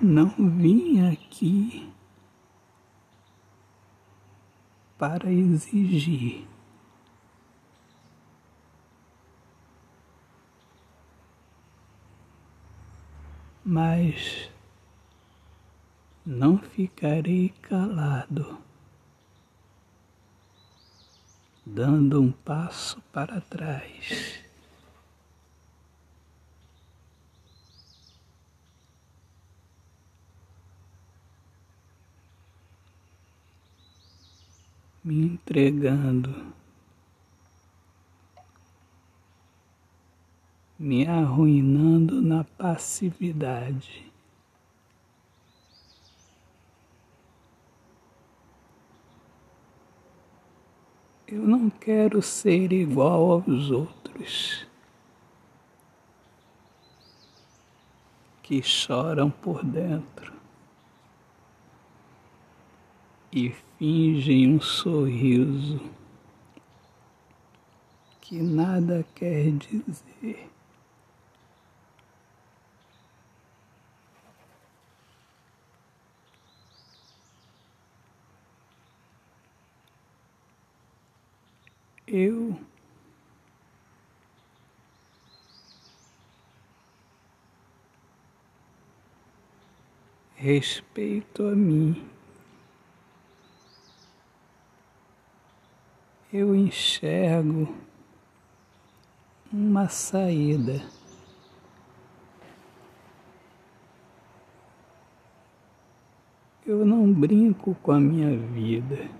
não vim aqui para exigir. Mas não ficarei calado, dando um passo para trás. Me entregando, me arruinando na passividade. Eu não quero ser igual aos outros que choram por dentro e fingem um sorriso que nada quer dizer. Eu respeito a mim. Eu enxergo uma saída. Eu não brinco com a minha vida.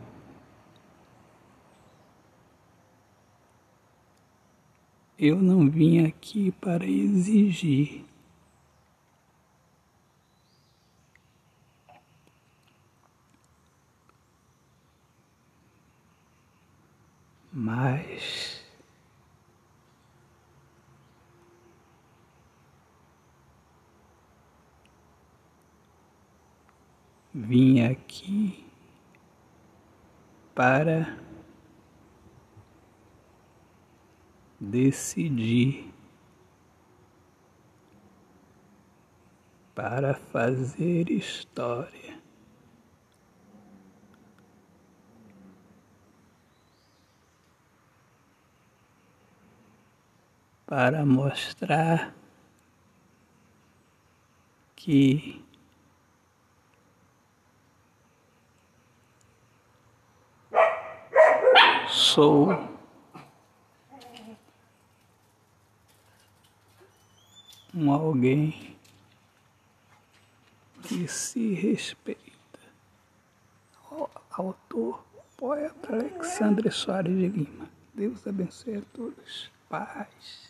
Eu não vim aqui para exigir. Mas vim aqui para decidir, para fazer história. Para mostrar que sou um alguém que se respeita. Autor, poeta Alexandre Soares de Lima. Deus abençoe a todos. Paz.